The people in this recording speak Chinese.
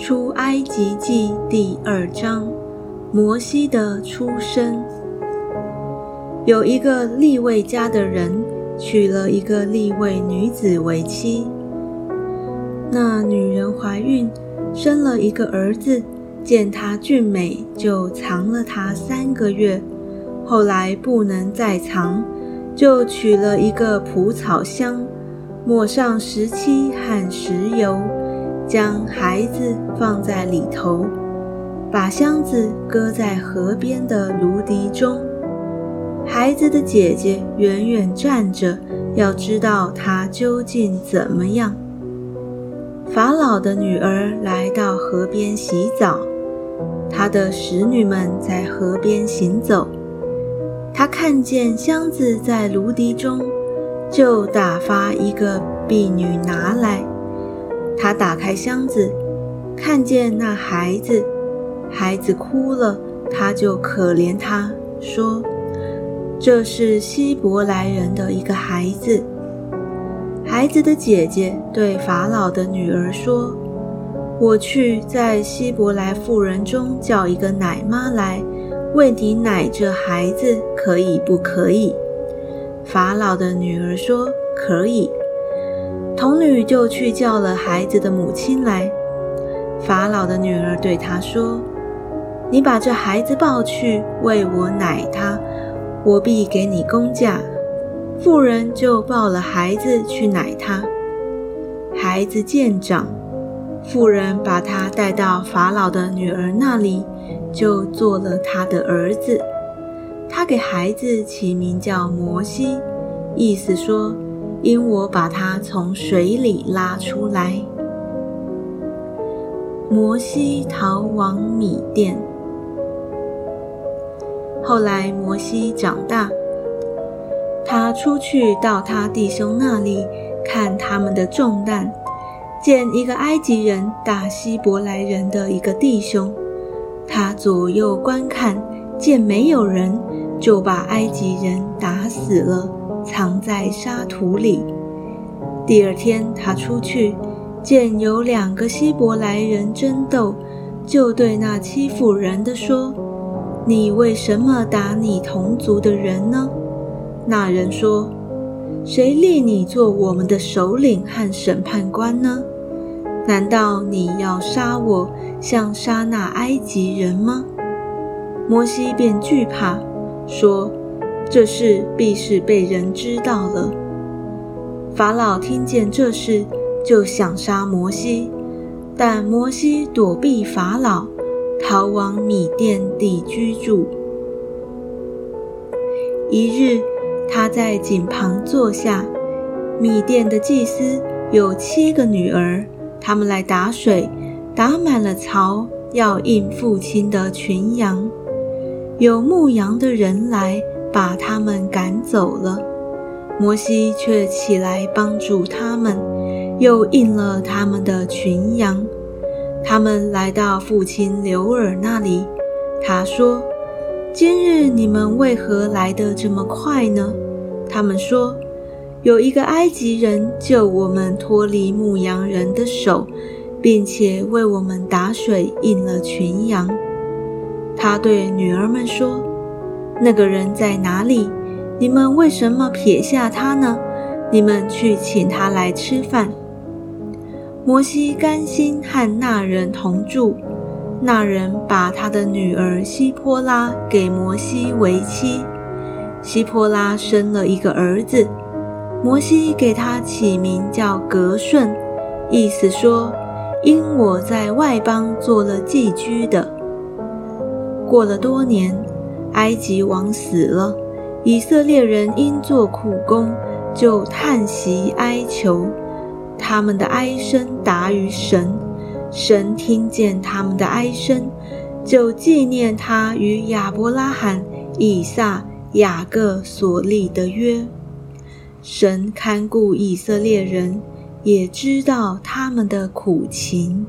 出埃及记第二章，摩西的出生。有一个利未家的人娶了一个利未女子为妻，那女人怀孕，生了一个儿子，见他俊美，就藏了他三个月。后来不能再藏，就取了一个蒲草箱，抹上石漆和石油，将孩子放在里头，把箱子搁在河边的芦荻中。孩子的姐姐远远站着，要知道他究竟怎么样。法老的女儿来到河边洗澡，她的使女们在河边行走。她看见箱子在芦荻中，就打发一个婢女拿来。他打开箱子，看见那孩子，孩子哭了，他就可怜他，说：“这是希伯来人的一个孩子。”孩子的姐姐对法老的女儿说：“我去在希伯来妇人中叫一个奶妈来。”为你奶这孩子可以不可以？法老的女儿说：“可以。”童女就去叫了孩子的母亲来。法老的女儿对她说：“你把这孩子抱去为我奶他，我必给你工价。”妇人就抱了孩子去奶他。孩子渐长，妇人把他带到法老的女儿那里。就做了他的儿子，他给孩子起名叫摩西，意思说，因我把他从水里拉出来。摩西逃往米甸。后来摩西长大，他出去到他弟兄那里看他们的重担，见一个埃及人打希伯来人的一个弟兄。他左右观看，见没有人，就把埃及人打死了，藏在沙土里。第二天，他出去，见有两个希伯来人争斗，就对那欺负人的说：“你为什么打你同族的人呢？”那人说：“谁立你做我们的首领和审判官呢？”难道你要杀我，像杀那埃及人吗？摩西便惧怕，说：“这事必是被人知道了。”法老听见这事，就想杀摩西，但摩西躲避法老，逃往米甸地居住。一日，他在井旁坐下，米甸的祭司有七个女儿。他们来打水，打满了槽，要应父亲的群羊。有牧羊的人来，把他们赶走了。摩西却起来帮助他们，又应了他们的群羊。他们来到父亲刘尔那里，他说：“今日你们为何来得这么快呢？”他们说。有一个埃及人救我们脱离牧羊人的手，并且为我们打水引了群羊。他对女儿们说：“那个人在哪里？你们为什么撇下他呢？你们去请他来吃饭。”摩西甘心和那人同住。那人把他的女儿希波拉给摩西为妻。希波拉生了一个儿子。摩西给他起名叫格顺，意思说：因我在外邦做了寄居的。过了多年，埃及王死了，以色列人因做苦工，就叹息哀求，他们的哀声达于神，神听见他们的哀声，就纪念他与亚伯拉罕、以撒、雅各所立的约。神看顾以色列人，也知道他们的苦情。